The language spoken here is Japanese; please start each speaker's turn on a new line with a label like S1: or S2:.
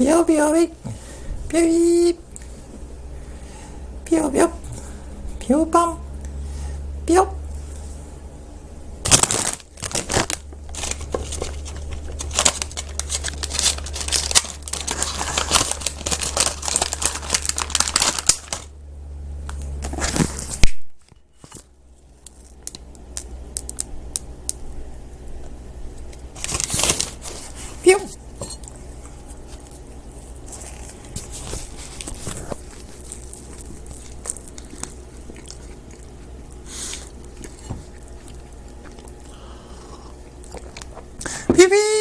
S1: ぴよぴよぴぴよぴぴよぴよぴよぱんぴよ 피비!